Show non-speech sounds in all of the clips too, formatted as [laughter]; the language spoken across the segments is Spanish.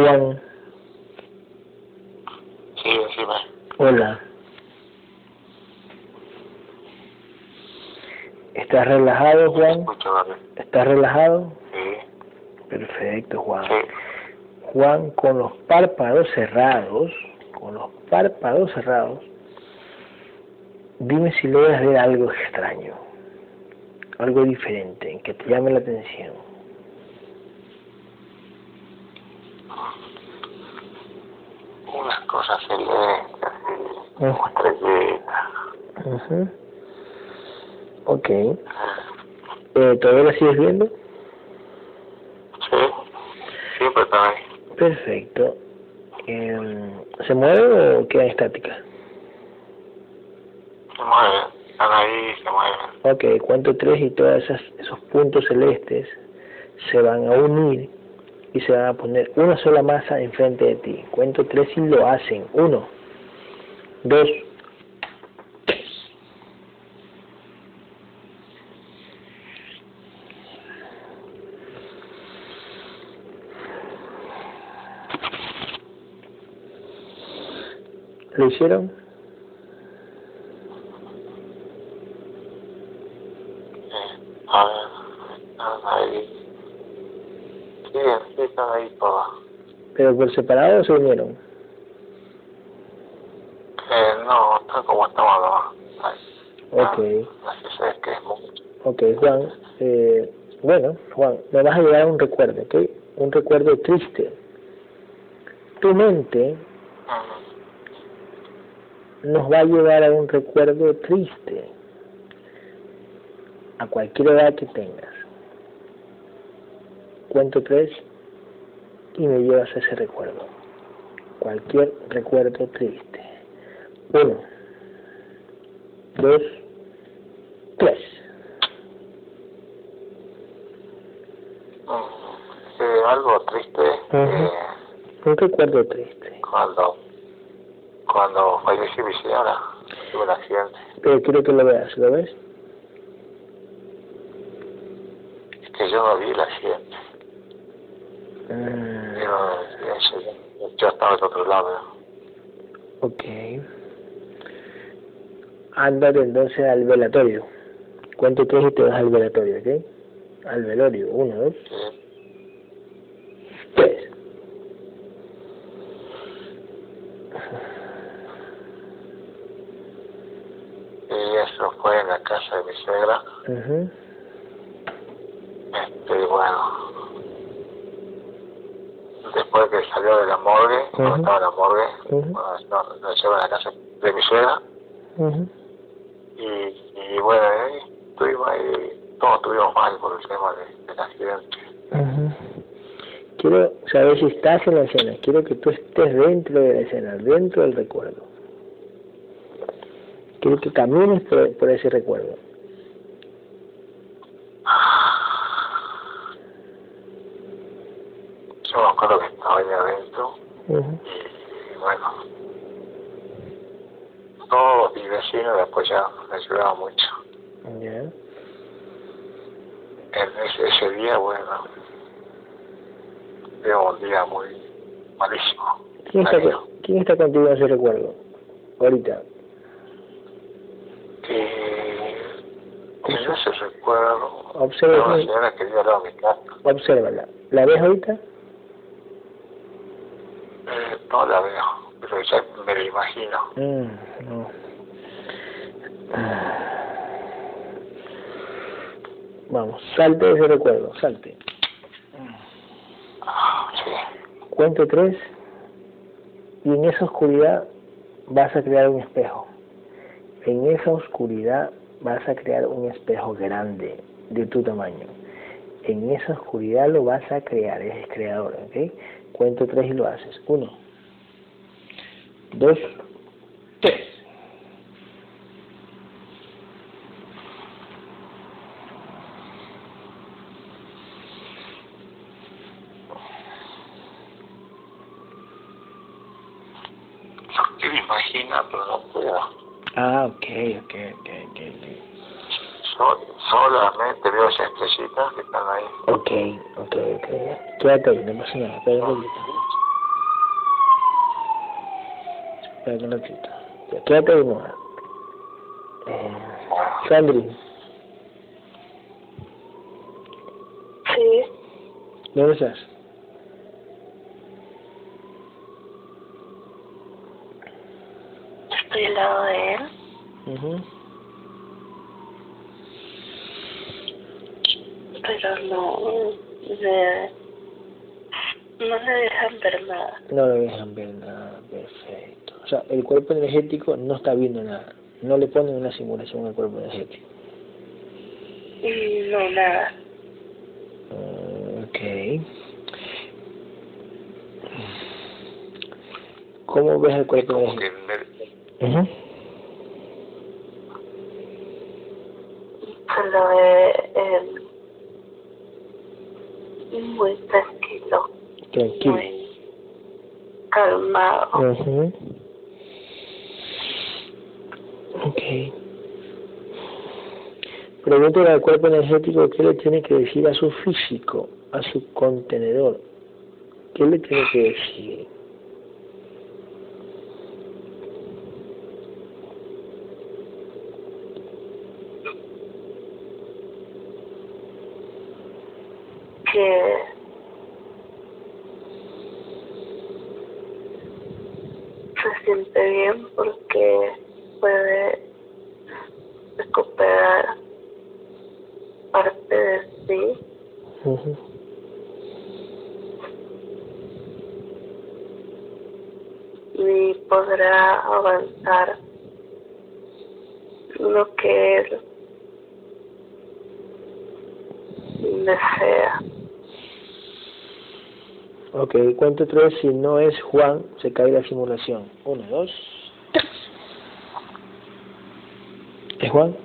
Juan. Sí. Hola. ¿Estás relajado, Juan? ¿Estás relajado? Sí, Perfecto, Juan. sí. Juan, con los párpados cerrados, con los párpados cerrados, dime si logras ver algo extraño, algo diferente, que te llame la atención. Unas cosas celestes, así, Ujú. estrellitas. Ujú. Ok. Eh, ¿Todavía la sigues viendo? Sí, siempre están ahí. Perfecto. Em, ¿Se mueve o queda estática? Se mueven, están ahí, se mueven. Ok, cuento tres y todos esos puntos celestes se van a unir y se van a poner una sola masa enfrente de ti. Cuento tres y lo hacen. Uno, dos. ¿Lo hicieron? Sí. A ver, están ahí. Sí, sí, están ahí todas. ¿Pero por separado o se unieron? Eh, no, están como estamos ahora. Ok. Ok, Juan. Eh, bueno, Juan, me vas a llevar a un recuerdo, ¿ok? Un recuerdo triste. Tu mente nos va a llevar a un recuerdo triste. A cualquier edad que tengas. Cuento tres y me llevas ese recuerdo. Cualquier recuerdo triste. Uno, dos, tres. Mm, Sí, algo triste. Ujú. eh, Un recuerdo triste. cuando cuando falleció mi señora, tuve un accidente. Pero quiero que lo veas, ¿lo ves? Es que yo no vi el accidente. Yo, yo, yo estaba del otro lado. ok. Ándate entonces al velatorio. Cuento tres y te vas al velatorio, ¿ok? Al velorio. Uno, dos, Sí. tres. Y eso fue en la casa de mi suegra. Ujú. Este, bueno. Después que salió de la morgue, cuando Ujú. estaba en la morgue, Ujú. bueno, no, lo llevo a la casa de mi suegra. Y, y bueno, ahí estuvimos ahí, todos estuvimos mal por el tema de- del accidente. Quiero saber si estás en la escena. Quiero que tú estés dentro de la escena, dentro del recuerdo. Quiero que camines por, por ese recuerdo. Yo me acuerdo que estaba ahí adentro y bueno, todos mis vecinos me apoyaban, me ayudaban mucho. Ya. En ese, ese día, bueno, fue un día muy malísimo. ¿Quién está, ¿Quién está contigo en ese recuerdo? Ahorita. Y yo se recuerdo, Observa, una señora que vivía al lado de mi casa, obsérvala. ¿La ves ahorita? Eh, no la veo, pero ya me la imagino. Mm, no. Vamos, salte de ese recuerdo, salte. Ah, Sí, Cuento tres y en esa oscuridad vas a crear un espejo. En esa oscuridad vas a crear un espejo grande de tu tamaño. En esa oscuridad lo vas a crear, eres creador, ¿ok? Cuento tres y lo haces. Uno, dos, tres. que me imagino, pero no puedo. Ah, ok, ok, ok, ok. ok. Solamente veo esas estrellitas que están ahí. Ok, ok, ok. Quédate ahí, no pasa nada. Espera un ratito. Espera un ratito. Quédate ahí, Moa. Eh, Sandri. Sí, ¿Dónde estás? estoy al lado de él. Ujú. pero no le, no le dejan ver nada. No lo dejan ver nada, perfecto. O sea, el cuerpo energético no está viendo nada. No le ponen una simulación al cuerpo energético. Y no, nada. Ok. ¿Cómo ves el cuerpo Como que energético? me- ve él muy tranquilo, Tranquilo. muy calmado. Ujú. Ok. Pregúntale al cuerpo energético qué le tiene que decir a su físico, a su contenedor. ¿Qué le tiene que decir? que se siente bien porque puede recuperar parte de sí y podrá avanzar lo que él desea. Ok, cuento tres. Si no es Juan, se cae la simulación. Uno, dos, tres. ¿Es Juan?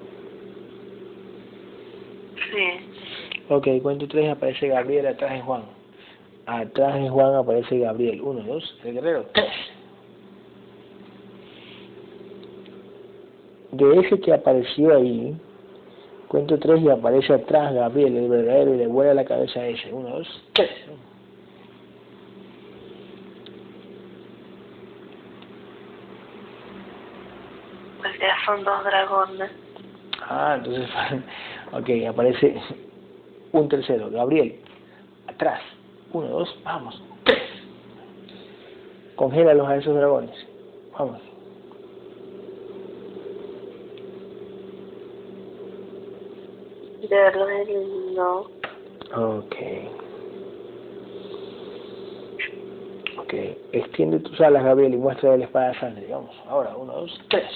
Sí, Ok, cuento tres. Aparece Gabriel atrás de Juan. Atrás de Juan aparece Gabriel. Uno, dos, el guerrero. Tres. De ese que apareció ahí, cuento tres y aparece atrás Gabriel, el verdadero, y le vuela la cabeza a ese. Uno, dos, tres. pues ya son dos dragones. Ah, entonces, [laughs] ok, aparece un tercero, Gabriel, atrás, uno, dos, vamos, tres. [clears throat] Congélalos a esos dragones, vamos. De él no. Ok. Ok, extiende tus alas, Gabriel, y muestra la espada de sangre. Vamos, ahora, uno, dos, tres.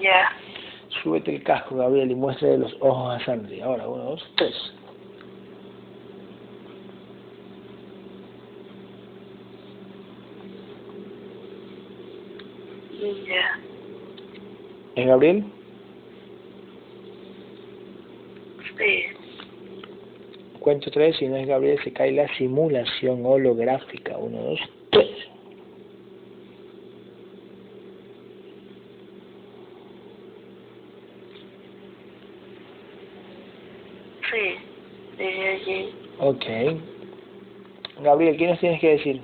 Ya, Súbete el casco, Gabriel, y muestra los ojos a Sandri. Ahora, uno, dos, tres. ya. ¿Es Gabriel? Sí, Cuento tres, si no es Gabriel, se cae la simulación holográfica. Uno, dos, tres. sí. Llegué allí. Ok. Gabriel, ¿qué nos tienes que decir?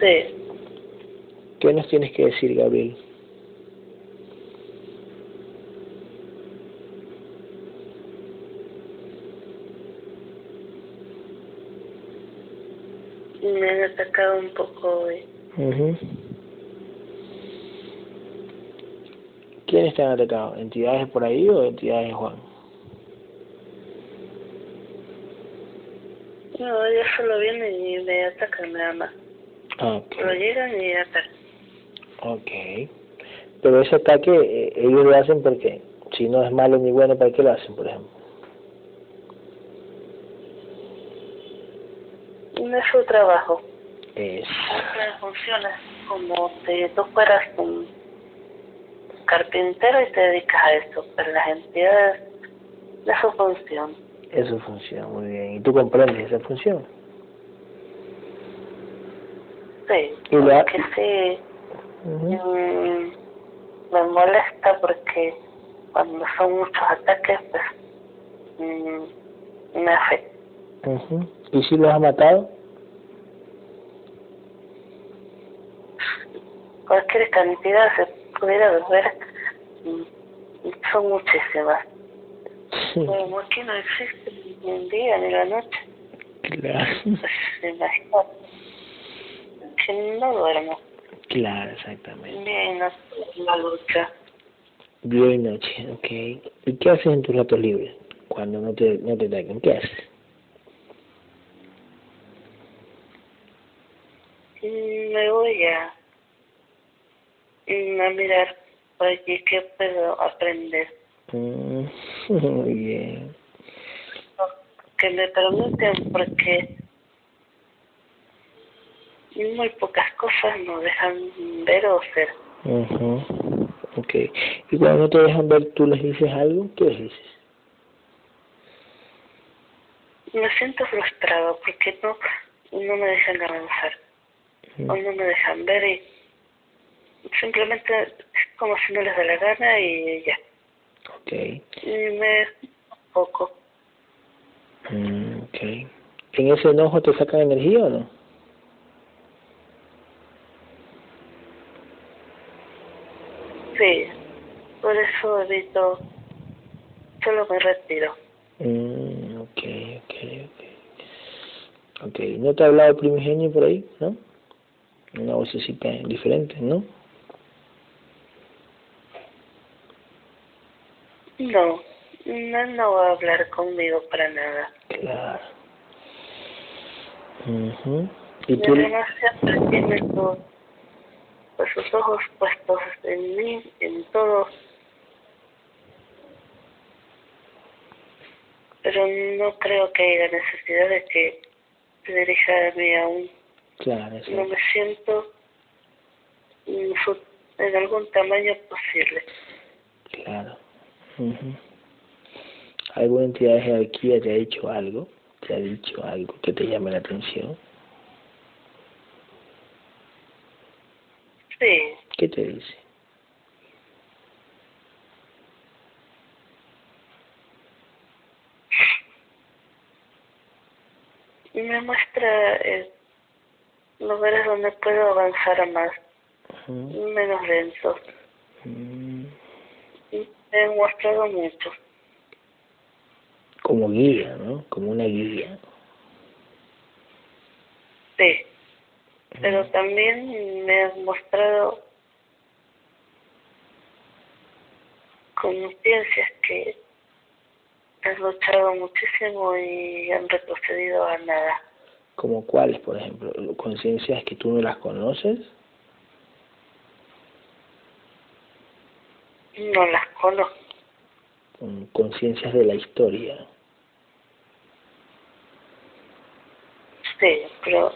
Sí, ¿Qué nos tienes que decir, Gabriel? me han atacado un poco hoy. Ujú. ¿Quiénes te han atacado? ¿Entidades por ahí o entidades de Juan? No, ellos solo vienen y me atacan nada más. Solo llegan y atacan. Ok. Pero ese ataque eh, ellos lo hacen porque si no es malo ni bueno, ¿para qué lo hacen, por ejemplo? No es su trabajo. Es... Funciona como si tú fueras un carpintero y te dedicas a eso, pero las entidades es su función. Es su función, muy bien. ¿Y tú comprendes esa función? Sí, ¿Y la- porque sí, mm, me molesta porque cuando son muchos ataques, pues mm, me afecta. Ujú. ¿Y si los ha matado? Cualquier cantidad se pudiera ver, mm, son muchísimas. Como aquí no existe ni el día ni la noche, claro. [laughs] pues imagínate que no duermo. claro, exactamente. Bien, no la lucha. Día y noche, ok. ¿Y qué haces en tus ratos libres? Cuando no te, no te ataquen, ¿qué haces? Mm, Me voy a, a mirar por allí qué puedo aprender. Mm, [laughs] muy bien. Que me permiten porque muy pocas cosas nos dejan ver o ser. Ujú. Ok. ¿Y cuando no te dejan ver, tú les dices algo? ¿Qué les dices? Me siento frustrado porque no, no me dejan avanzar. O no me dejan ver y simplemente como si no les da la gana y ya. Ok. Y me poco. Mm, ok. ¿En ese enojo te sacan energía o no? Sí, por eso evito, solo me retiro. Mm, ok, ok, ok. Ok, ¿no te ha hablado primigenio por ahí, no? Una vocecita diferente, ¿no? No, no, no va a hablar conmigo para nada. Claro. mhm ¿Y Y tú? además siempre tiene su, pues, sus ojos puestos en mí, en todo. Pero no creo que haya necesidad de que se dirija a mí aún. Claro, eso. no me siento en, su- en algún tamaño posible. Mhm ¿Alguna entidad de jerarquía te ha dicho algo? ¿Te ha dicho algo que te llame la atención? Sí, ¿Qué te dice? me muestra eh, lugares donde puedo avanzar más, menos lento. Mm, Y me han mostrado mucho. Como guía, ¿no? Como una guía. Sí, pero también me han mostrado conciencias que han luchado muchísimo y han retrocedido a nada. ¿Como cuáles, por ejemplo? ¿Conciencias que tú no las conoces? No las conozco. Mm, Conciencias de la historia. Sí, pero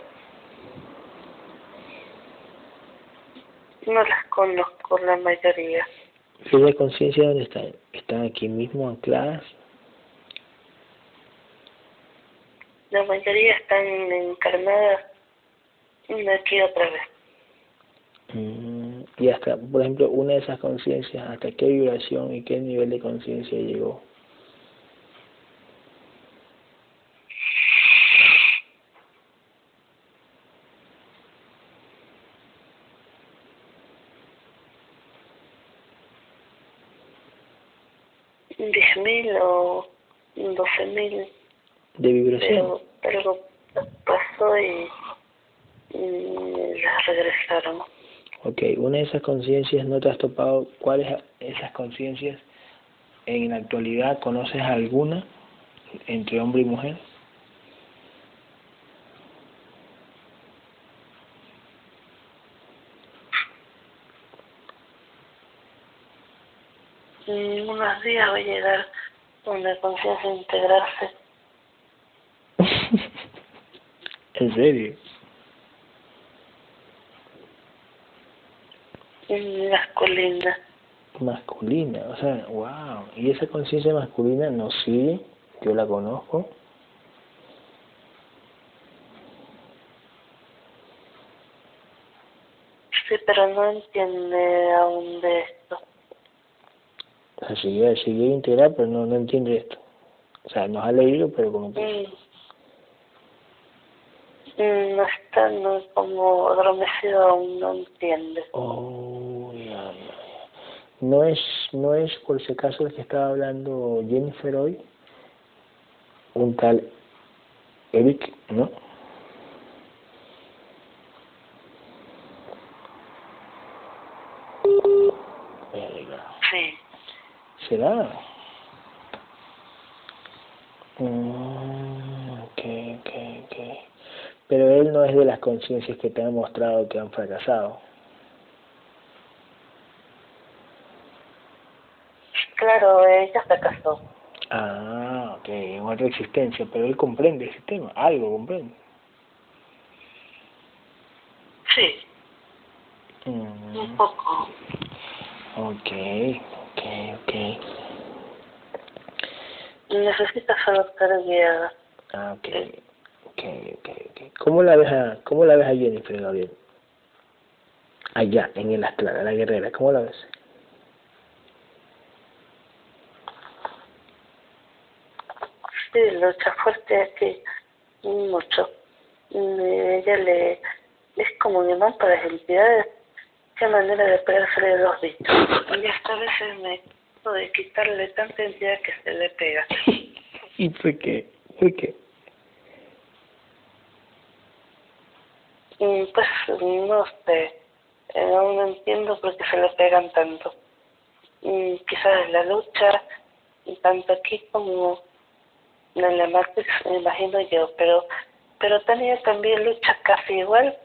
no las conozco la mayoría. ¿Y esas conciencias dónde están? ¿Están aquí mismo ancladas? La mayoría están encarnadas una aquí otra vez. Mm, Y hasta, por ejemplo, una de esas conciencias, ¿hasta qué vibración y qué nivel de conciencia llegó? Diez mil o doce mil, ¿De vibración? pero pasó y, y regresaron. Ok, una de esas conciencias, ¿no te has topado cuáles esas conciencias en la actualidad? ¿Conoces alguna entre hombre y mujer? unos días va a llegar una conciencia integrarse. [laughs] ¿En serio? Masculina. Masculina, o sea, wow. ¿Y esa conciencia masculina no sigue? Yo la conozco. Sí, pero no entiende aún de esto. O sea, sigue, sigue integrar, pero no, no entiende esto. O sea, nos ha leído, pero como que... Mm. Mm, no está no, como adormecido, aún no entiende. Oh. No es, no es por ese caso el que estaba hablando Jennifer hoy, un tal Eric, ¿no? Sí. ¿Será? Mm, okay, okay, okay. Pero él no es de las conciencias que te han mostrado que han fracasado. Claro, ella fracasó. Ah, ok, en otra existencia, pero él comprende ese tema, algo comprende. Sí, Mm, un poco. ok, ok, ok. Necesita solo estar guiada. Ah, ok, ok, ok, ok. ¿Cómo la ves a, cómo la ves a Jennifer, Gabriel? Allá, en el astral, a la guerrera, ¿cómo la ves? Sí, lucha fuerte aquí, mucho. Y ella le es como un imán para las entidades. Qué manera de pegarse de los bichos. Y esta vez me de quitarle tanta entidad que se le pega. [laughs] ¿Y por qué? ¿Por qué? Y pues no sé, eh, aún no entiendo por qué se le pegan tanto. Y quizás la lucha, y tanto aquí como en la Matrix, me imagino yo, pero pero Tania también lucha casi igual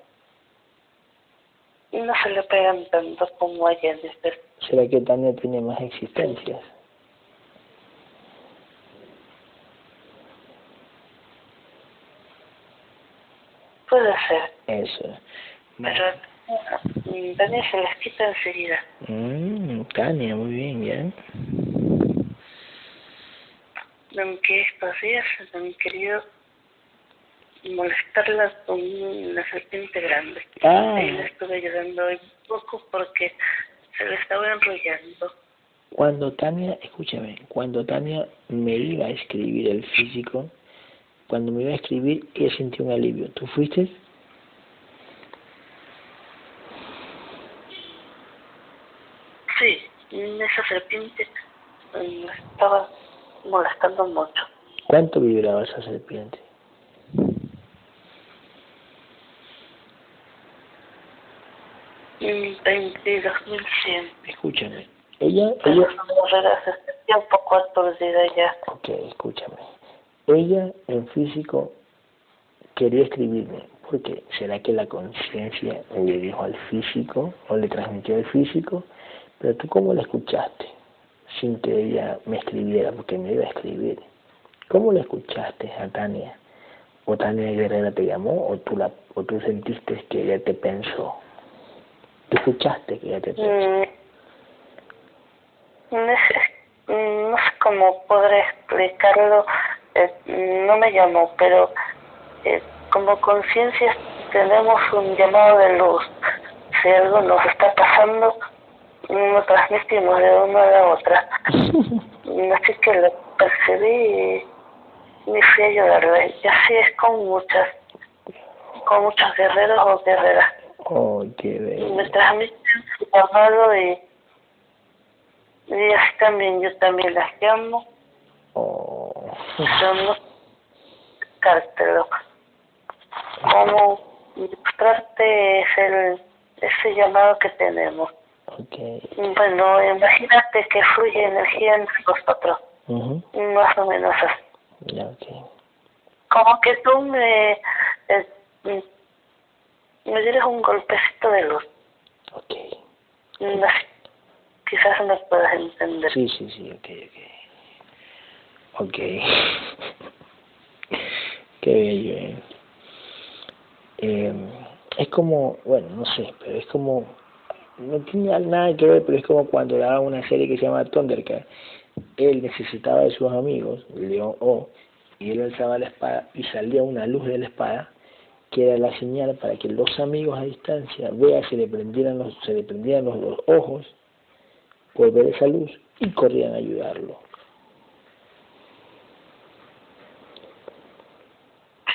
y no se le pegan tanto como a Jennifer. ¿Será que Tania tiene más existencias? Puede ser, Eso. pero mm, Tania se les quita enseguida. Mm, Tania, muy bien, ¿ya? Aunque estos días han querido molestarla con una serpiente grande. Ah. Ahí le estuve ayudando un poco porque se le estaba enrollando. Cuando Tania, escúchame, cuando Tania me iba a escribir el físico, cuando me iba a escribir, ella sintió un alivio. ¿Tú fuiste? Sí, esa serpiente estaba molestando mucho. ¿Cuánto vibraba esa serpiente? 22.100. Escúchame. Ella, ella, sentía un poco aturdida ya. ok, escúchame. Ella en físico quería escribirme. ¿Por qué? ¿Será que la conciencia le dijo al físico o le transmitió al físico? Pero tú cómo la escuchaste sin que ella me escribiera, porque me iba a escribir. ¿Cómo la escuchaste a Tania? ¿O Tania Guerrera te llamó o tú, la, o tú sentiste que ella te pensó? ¿Tú escuchaste que ella te pensó? Mm, no sé, mm, no cómo podré explicarlo. eh, no me llamó, pero eh, como conciencia tenemos un llamado de luz. Si algo nos está pasando, lo transmitimos de una a la otra. [laughs] Así que lo percibí y me fui a ayudarla. Y así es con muchas, con muchos guerreros o guerreras. Oh, qué Y bello. me transmiten su llamado y, y así también yo también las llamo. Oh. Yo no. Cómo mostrarte es el, ese llamado que tenemos. Ok. Bueno, imagínate que fluye energía entre nosotros, más o menos así. Ya, ok. Como que tú me, eh, me dieras un golpecito de luz. Ok. Así quizás me puedas entender. Sí, sí, sí, ok, ok. Ok. [laughs] Qué bello, eh. eh. Es como, bueno, no sé, pero es como, no tiene nada que ver, pero es como cuando daba una serie que se llama Thundercat. Él necesitaba de sus amigos, León O, y él alzaba la espada y salía una luz de la espada que era la señal para que los amigos a distancia vean se le prendieran los, se le prendieran los, los ojos por ver esa luz y corrían a ayudarlo.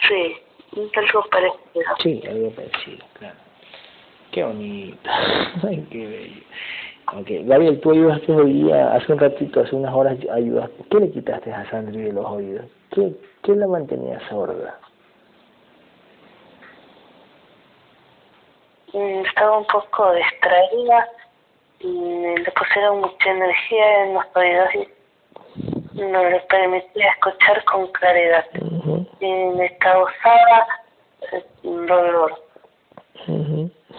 Sí, algo parecido. Sí, algo parecido, claro. Qué bonito, [laughs] Ay, qué bello. Okay. Gabriel, tú ayudaste hoy día, hace un ratito, hace unas horas ayudaste. ¿Qué le quitaste a Sandri de los oídos? ¿Qué, qué la mantenía sorda? Mm, estaba un poco distraída y le pusieron mucha energía en los oídos y no le permitía escuchar con claridad y me causaba eh, dolor.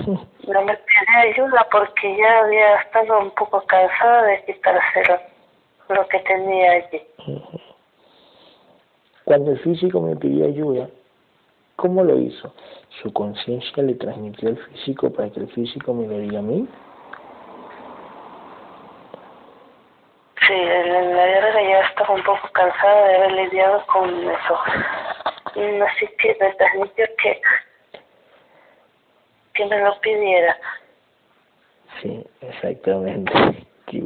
No me pedía ayuda porque ya había estado un poco cansada de quitárselo lo que tenía allí. Cuando el físico me pidió ayuda, ¿cómo lo hizo? ¿Su conciencia le transmitió al físico para que el físico me lo diga a mí? Sí, en la guerra ya estaba un poco cansada de haber lidiado con eso. Así que me transmitió que, que me lo pidiera. Sí, exactamente. [laughs] Qué.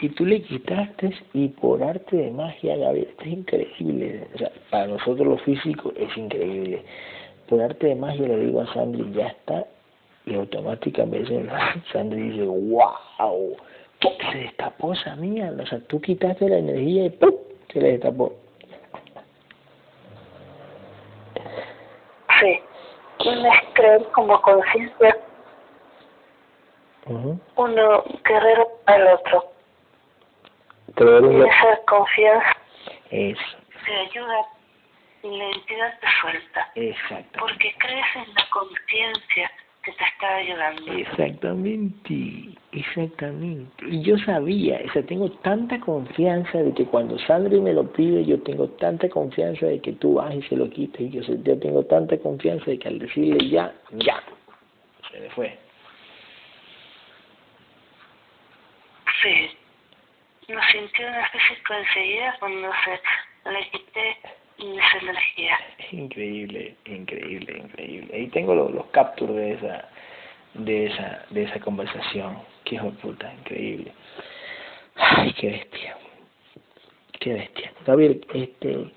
Y tú le quitaste y por arte de magia, Gabriel, esto es increíble. O sea, para nosotros los físicos es increíble. Por arte de magia le digo a Sandri, ya está. Y automáticamente [laughs] Sandri dice, wow, se destapó esa mía. O sea, tú quitaste la energía y ¡pum! se le destapó. Sí. Tienes creer como conciencia uno guerrero al otro. y esa confianza Eso. te ayuda y la entidad te suelta. Exacto. Porque crees en la conciencia que te está ayudando. Exactamente, exactamente. Y yo sabía, o sea, tengo tanta confianza de que cuando Sandri me lo pide, yo tengo tanta confianza de que tú vas y se lo quites. Y yo, yo tengo tanta confianza de que al decirle ya, ya, se le fue. Sí, lo sintió en físico enseguida cuando se le quité esa energía. Increíble, increíble, increíble. Ahí tengo los, los captures de esa, de esa, de esa conversación. Qué hijo puta, increíble. Ay, qué bestia. Qué bestia. Gabriel, este,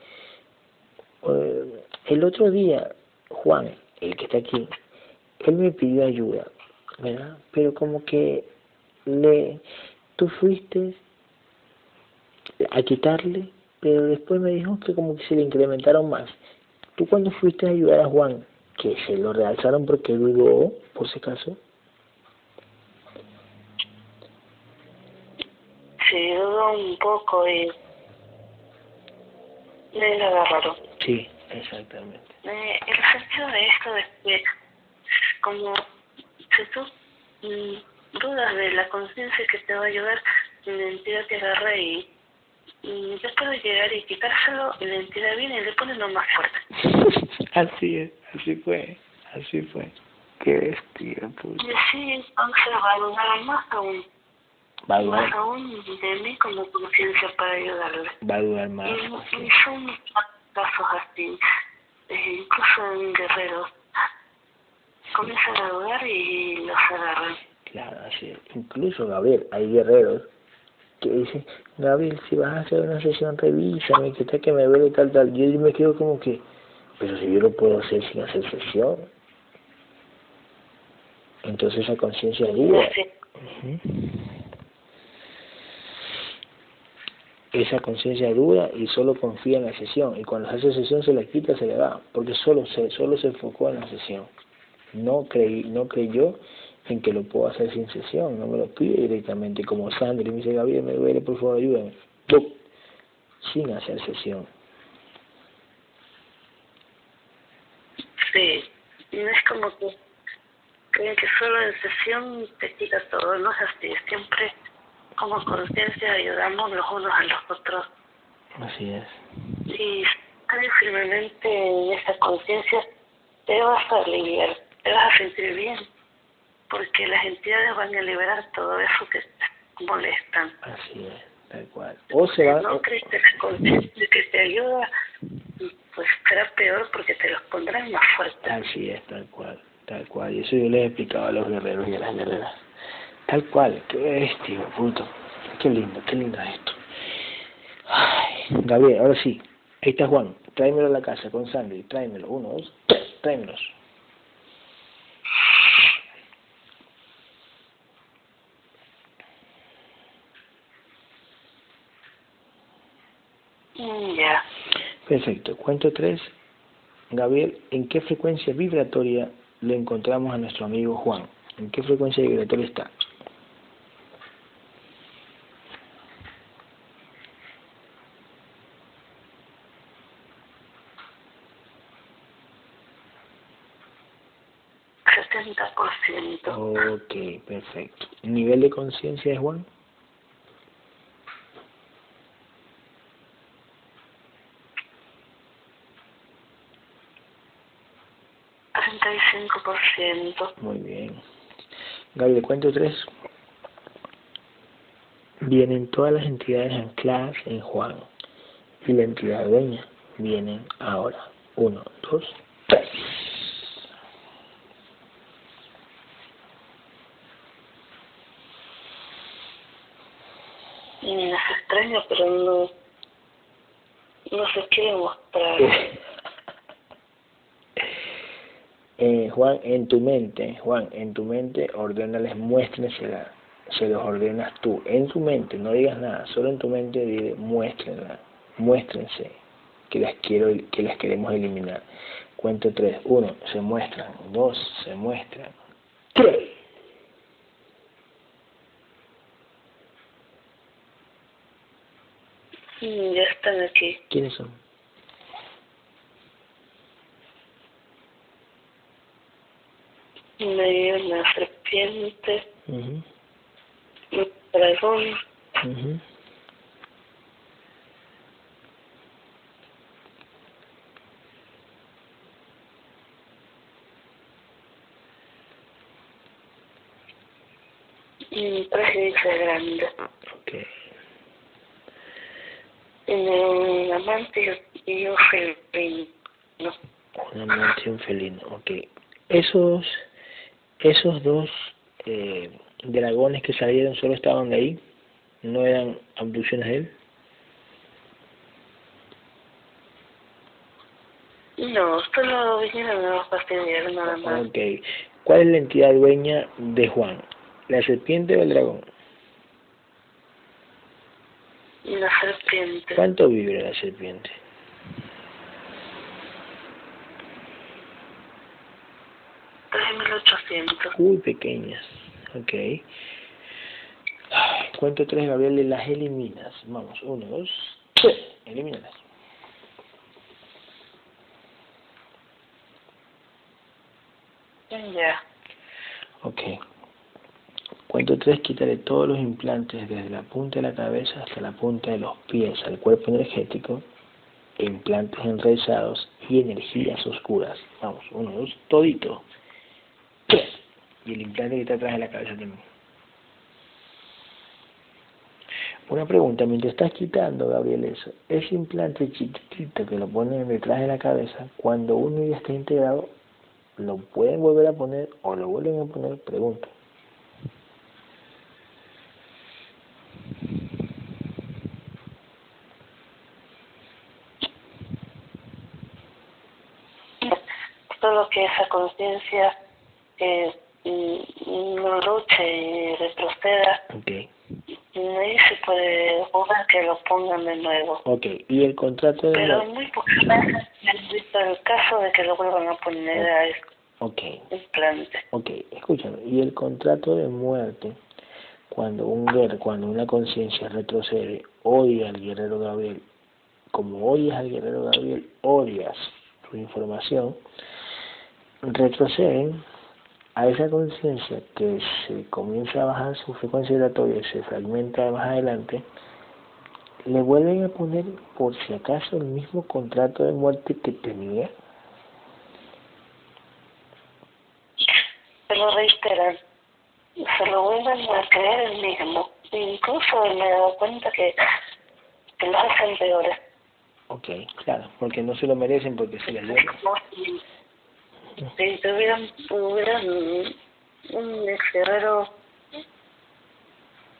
eh, el otro día, Juan, el que está aquí, él me pidió ayuda, ¿verdad? Pero como que le, tú fuiste a quitarle, pero después me dijo que como que se le incrementaron más. Tú cuando fuiste a ayudar a Juan, que se lo realzaron porque dudó, por si acaso. Sí, dudó un poco y le agarraron. Sí, exactamente. Eh, el sentido de esto es que como si tú mm, dudas de la conciencia que te va a ayudar, la entidad te agarra y y yo puedo llegar y quitárselo y la entidad viene y le pone lo más fuerte. [laughs] así es, así fue, así fue. Qué bestia, pues. Y así entonces va a dudar más aún. Va a dudar. Más aún de mí como conciencia para ayudarle. Va a dudar más. Y, y son casos así, eh, incluso en guerreros. Comienzan a dudar y los agarran. Claro, así. Incluso, Gabriel, hay guerreros que dice, Gabriel, si vas a hacer una sesión, revísame, que está que me duele tal, tal. Yo me quedo como que, pero si yo lo puedo hacer sin hacer sesión. Entonces esa conciencia duda. Esa conciencia duda y solo confía en la sesión. Y cuando hace sesión se la quita, se le va. Porque solo se, solo se enfocó en la sesión. No, creí, no creyó en que lo puedo hacer sin sesión, no me lo pide directamente como Sandra y me dice, Gabriel, me duele, por favor, ayúdame. Sin hacer sesión. Sí, no es como que creen que solo en sesión te quita todo, no es así, siempre como conciencia ayudamos los unos a los otros. Así es. Si estás firmemente en esa conciencia, te vas a aliviar, te vas a sentir bien, porque las entidades van a liberar todo eso que te molestan. Así es, tal cual. O se va... No crees que la conciencia que te ayuda, pues será peor porque te los pondrán más fuertes. Así es, tal cual, tal cual. Y eso yo les he explicado a los guerreros y a las guerreras. Tal cual, qué bestia, puto. Qué lindo, qué lindo es esto. Ay, Gabriel, ahora sí. Ahí está Juan. Tráemelo a la casa con Sandy. Tráemelo. Uno, dos, tres. Tráemelos. Ya. Perfecto. Cuento tres. Gabriel, ¿en qué frecuencia vibratoria le encontramos a nuestro amigo Juan? ¿En qué frecuencia vibratoria está? Setenta por ciento. Ok, perfecto. ¿Nivel de conciencia de Juan? Muy bien. Gabriel, cuento tres. Vienen todas las entidades ancladas en Juan y la entidad dueña. Vienen ahora. Uno, dos, tres. Y me pero no, no se quiere mostrar. [laughs] Eh, Juan, en tu mente, Juan, en tu mente, ordénales, muéstrensela. Se los ordenas tú. En tu mente, no digas nada, solo en tu mente dile, muéstrenla, muéstrense, que las quiero, que las queremos eliminar. Cuento tres. Uno, se muestran. Dos, se muestran. Tres. Mm, Ya están aquí. ¿Quiénes son? Me dio una serpiente, Ujú, un dragón, ujú. y tres grises grandes. Ok. Un amante y un felino. Un amante y un felino. Ok. Esos, esos dos eh, dragones que salieron solo estaban ahí. No eran abducciones de él. No, solo vinieron a fastidiar nada más. Ok. ¿Cuál es la entidad dueña de Juan? ¿La serpiente o el dragón? Una serpiente. ¿Cuánto vibra la serpiente? Tres mil ochocientos. Muy pequeñas. Ok. Cuento tres, Gabriel, y las eliminas. Vamos, uno, dos, tres. Elimínalas. Ya. Ok. Cuento tres, quítale todos los implantes desde la punta de la cabeza hasta la punta de los pies al cuerpo energético, implantes enraizados y energías oscuras. Vamos, uno, dos, todito. Y el implante que está atrás de la cabeza también. Una pregunta, mientras estás quitando, Gabriel, eso, ese implante chiquitito que lo ponen detrás de la cabeza, cuando uno ya está integrado, ¿lo pueden volver a poner o lo vuelven a poner? Pregunta. Solo que esa conciencia eh, mm, no luche y retroceda. Ok. Y ahí se puede jugar que lo pongan de nuevo. Ok, y el contrato de Pero muy pocas veces he visto el caso de que lo vuelvan a poner a ese Ok, implante. ok, escúchame. Y el contrato de muerte, cuando un guerrero, cuando una conciencia retrocede, odia al guerrero Gabriel. Como odias al guerrero Gabriel, odias su información, retroceden a esa conciencia que se comienza a bajar su frecuencia vibratoria y se fragmenta más adelante, le vuelven a poner por si acaso el mismo contrato de muerte que tenía. Se lo reiteran, se lo vuelven a creer el mismo. Incluso me he dado cuenta que, que los hacen peores. Ok, claro, porque no se lo merecen, porque se les dio. Si tuvieran, tuvieran un guerrero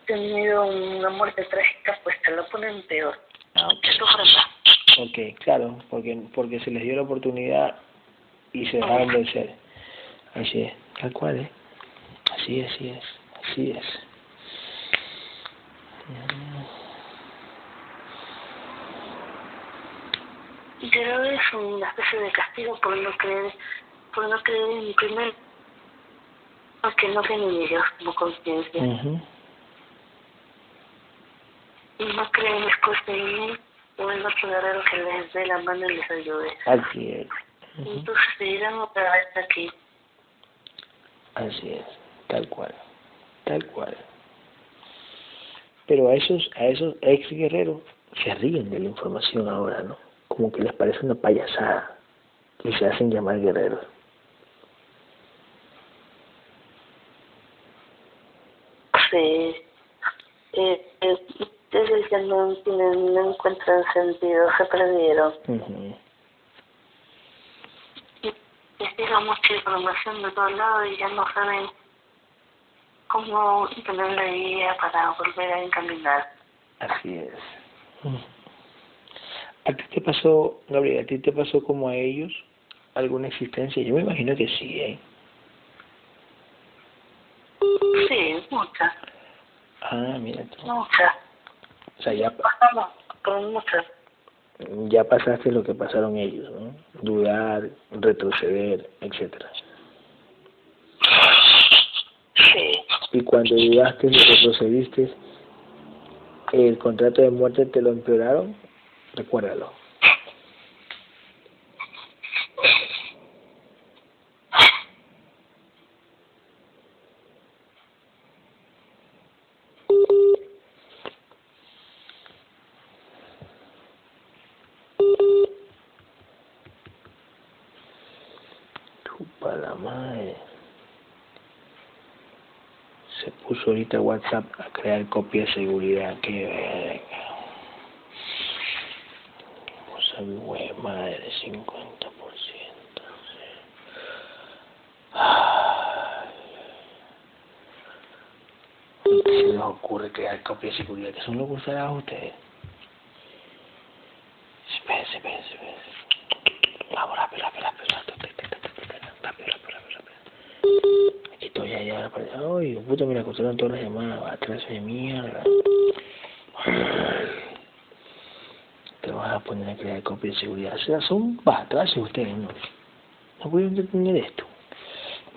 tenido una muerte trágica, pues te lo ponen peor. Ah, ok. Que sufran más. Ok, claro, porque, porque se les dio la oportunidad y se dejaron vencer. Así es, tal cual, ¿eh? Así es, así es, así es. Pero es una especie de castigo por no creer, por no creer en primer, porque no tienen ellos como conciencia. Ujú. Y no creen conseguir un otro guerrero que les dé la mano y les ayude. Así es. Ujú. Entonces se irán otra vez aquí. Así es, tal cual, tal cual. Pero a esos, a esos ex guerreros se ríen de la información ahora, ¿no? Como que les parece una payasada y se hacen llamar guerreros. Sí. Eh, eh, ustedes ya no, tienen, no encuentran sentido, se perdieron. Ujú. les llega mucha información de todos lados y ya no saben cómo tener la guía para volver a encaminar. Así es. ¿A ti te pasó, Gabriel, a ti te pasó como a ellos alguna existencia? Yo me imagino que sí, ¿eh? Sí, muchas, Ah, mira tú. muchas. O sea, ya, Pasamos con muchas. ya pasaste lo que pasaron ellos, ¿no? Dudar, retroceder, etcétera. Sí, Y cuando dudaste y retrocediste, el contrato de muerte te lo empeoraron, recuérdalo. Chupa la madre. Se puso ahorita WhatsApp a crear copia de seguridad. Que. Vamos a mi web madre, 50%. Ay. ¿Qué se les ocurre crear copia de seguridad? ¿Que son locos carajo ustedes? Me la cortaron todas las llamadas, atrás de mierda. Te vas a poner a crear copia de seguridad. O sea, son atrás ustedes, ¿no? Pueden detener esto.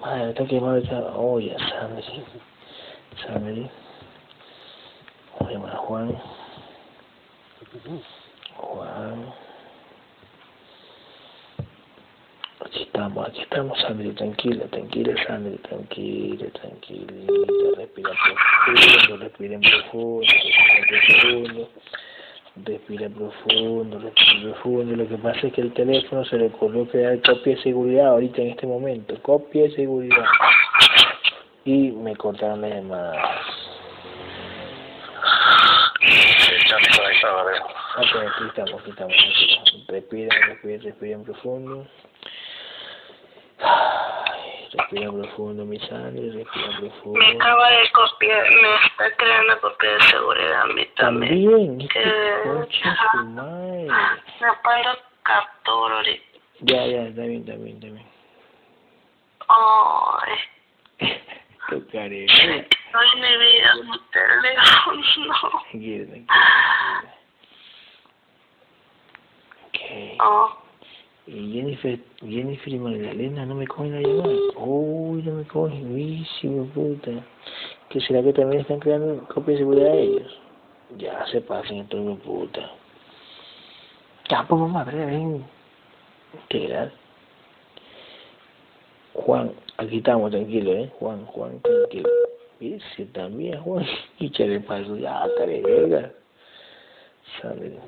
Madre, está quemado esta... Oye, Sandri. Sandri. Vamos a llamar a Juan. Juan. Aquí estamos, Sandri, tranquila, tranquila, Sandri, tranquila, tranquilita, respira profundo, respira profundo, respira profundo, respira profundo, respira profundo. Lo que pasa es que el teléfono se le ocurrió crear copia de seguridad ahorita en este momento, copia de seguridad. Y me cortaron las llamadas. Ok, aquí estamos. aquí estamos. Respira, respira, respira en profundo. Respira profundo, mi sangre, respira me acaba de copiar, me está creando copia de seguridad a mí también. También, este coche madre. Me captura ahorita. Ya, ya, está bien, está bien, está bien. Ay, [laughs] Tu ay, mi vida, mi teléfono. Tranquila. tranquila. Ok. Oh, Y Jennifer, Jennifer y Magdalena no me cogen la llamada. Uy, no me cogen, buenísimo, puta. ¿Que será que también están creando copia de seguridad de ellos? Ya se pasen estos de puta. Pues mamá, ven. Integrar. Juan, aquí estamos, tranquilo, ¿eh? Juan, Juan, tranquilo. Ese también, Juan. [laughs] Y le pasó, ya, cara verga. Sale.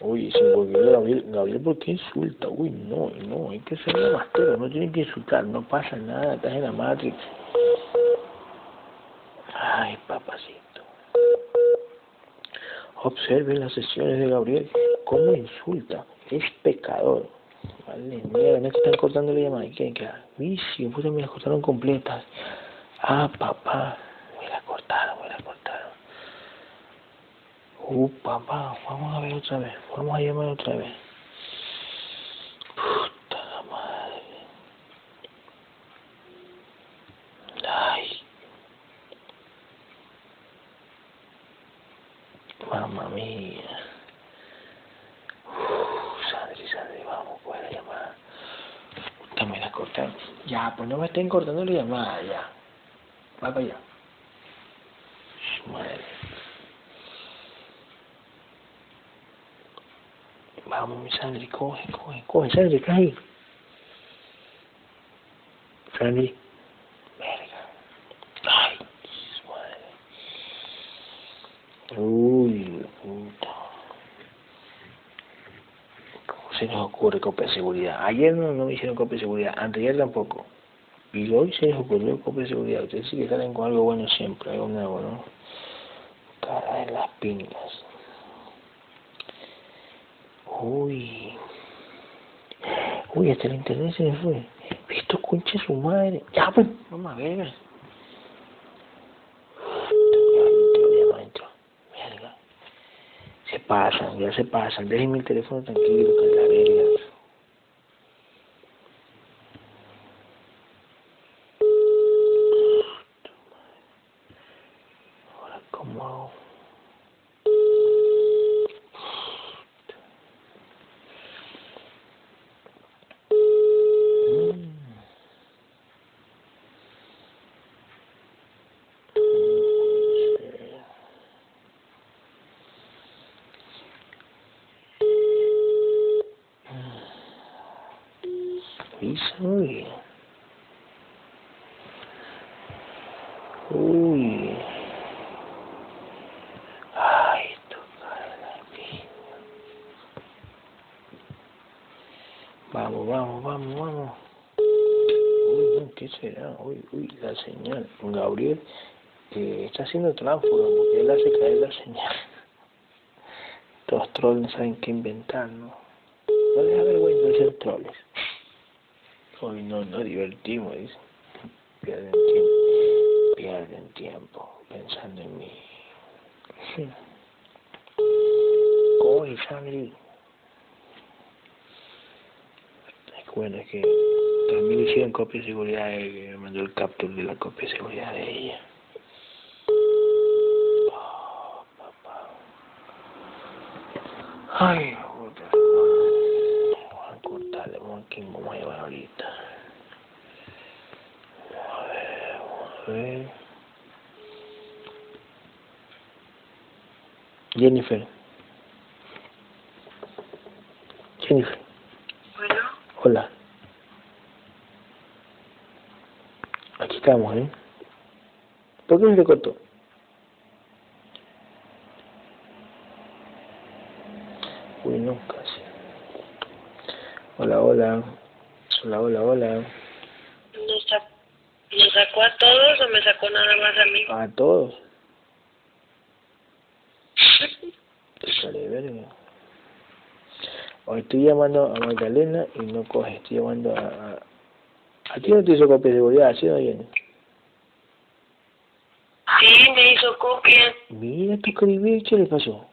Oye, se volvió Gabriel, Gabriel, ¿por qué insulta? Uy, no, no, hay que ser mastero, no tienen que insultar, no pasa nada, estás en la Matrix. Ay, papacito. Observen las sesiones de Gabriel, cómo insulta, es pecador. Vale, mira, no están cortando la llamada, ¿qué qué? Vicio, puta, me la cortaron completas. Ah, papá, me la cortaron, me la cortaron. Uh, papá, vamos a ver otra vez, vamos a llamar otra vez. Puta madre. Ay. Mamma mía. Uf, Sandri, Sandri, vamos, pues la llamada. Puta, me la cortaron. Ya, pues no me estén cortando la llamada, ya. Va para allá. Madre. Vamos, mi Sandri, coge, coge, coge, Sandri, cae. Sandri. Verga. Ay, madre. Uy, puta. ¿Cómo se nos ocurre copia de seguridad? Ayer no, no me hicieron copia de seguridad, anteayer tampoco. Y hoy se les ocurrió copia de seguridad. Ustedes sí que salen con algo bueno siempre, algo nuevo, ¿no? Cara de las pingas. Uy. Uy, hasta el internet se fue. Esto concha su madre. Ya, pues, vamos a ver. Se pasan, ya se pasan. Déjenme el teléfono tranquilo, que la verga. Ahora, ¿cómo hago? Mm. Uy, Uy. Ay, esto Vamos, vamos, vamos, vamos. Uy, no, ¿qué será? Uy, uy, la señal. Gabriel eh, está haciendo tránsfuga porque él hace caer la señal. Los trolls no saben qué inventar, ¿no? No les da vergüenza ser trolls. Hoy no nos divertimos, dice. Pierden tiempo, pierden tiempo pensando en mí. Sí. Oye, Sandri. Bueno, es que también hicieron copia de seguridad, eh, me mandó el capture de la copia de seguridad de ella. Oh, papá. Ay, puta. Vamos a cortarle, vamos a quién vamos a llevar ahorita. A ver, vamos a ver. Jennifer. Jennifer. Bueno, Hola. Aquí estamos, ¿eh? ¿Por qué se te cortó? Uy, no, casi. Hola, hola. Hola, hola. ¿nos, sa- ¿nos sacó a todos o me sacó nada más a mí? A todos. Verga. Hoy estoy llamando a Magdalena y no coge. Estoy llamando a... A, ¿A ti no te hizo copia de seguridad, ¿sí o no, Jenny? Sí, me hizo copia. Mira tu ¿qué le pasó?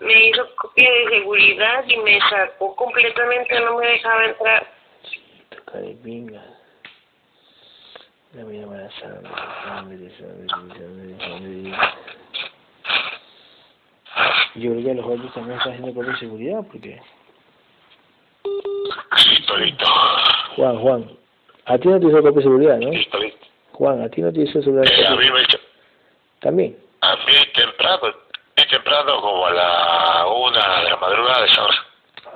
Me hizo copia de seguridad y me sacó completamente, no me dejaba entrar. Tu caripinga. La voy a llamar a Sandra. Sandra, Sandra, Sandra, Sandra. Yo creo que los otros también están haciendo copia de seguridad porque... Listo, listo. Juan, Juan, a ti no te hizo copia de seguridad, ¿no? Listo. Juan, a ti no te hizo celular Eh, a mí me echó- También. a mí temprano, temprano, como a la una de la madrugada de esa hora.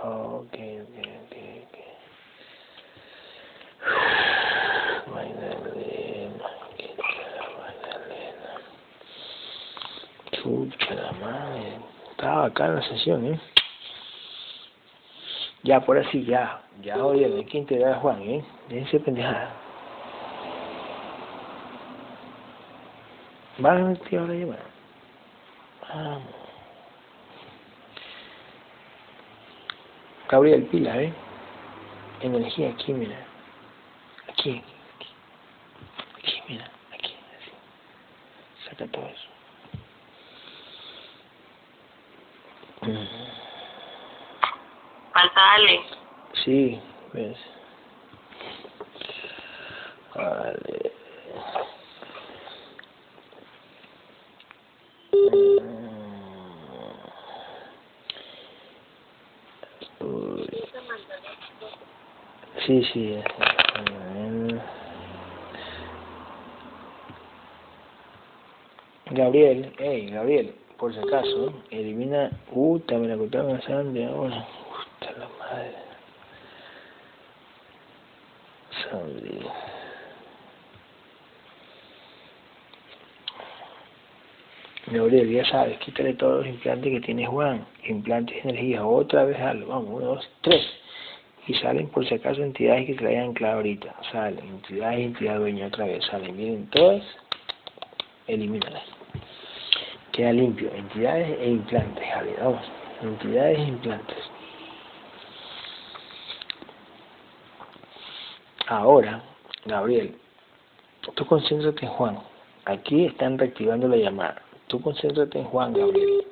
Oh, ok, ok, ok, ok. Magdalena, que Magdalena. Chucha la madre. Estaba acá en la sesión, ¿eh? Ya, por así, ya. Ya, oye, de quién te da Juan, ¿eh? Déjense pendejada. Van, tío, ahora llevar. Vamos. Gabriel Pila, ¿eh? Energía aquí, mira. Aquí, aquí. Aquí, mira. Aquí, así. Saca todo eso. Falta Ale. Sí, ves. Vale. Sí, sí. Gabriel, hey, Gabriel, por si acaso, elimina. Puta, me la cortaron a sangre ahora. Puta la madre. Sangre. Gabriel, ya sabes, quítale todos los implantes que tiene Juan. Implantes de energía. Otra vez algo. Vamos, uno, dos, tres. Y salen por si acaso entidades que se anclado ahorita. Salen, entidades entidad dueña otra vez. Salen, vienen todas. Elimínalas. Queda limpio. Entidades e implantes. Vamos. Entidades e implantes. Ahora, Gabriel, tú concéntrate en Juan. Aquí están reactivando la llamada. Tú concéntrate en Juan, Gabriel.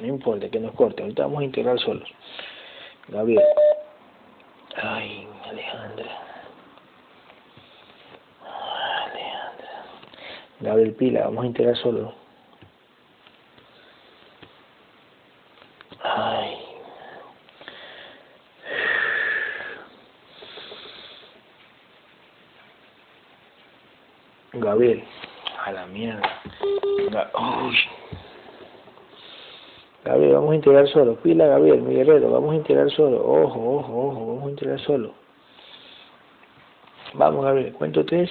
No importa que nos corte. Ahorita vamos a integrar solos. Gabriel. Ay, Alejandra. Alejandra. Gabriel Pila, vamos a integrar solo. Ay. Gabriel, a la mierda. Ga- Uy. Gabriel, vamos a integrar solo. Pila, Gabriel, mi guerrero, vamos a integrar solo. Ojo, ojo, ojo, vamos a integrar solo. Vamos, Gabriel, cuento tres.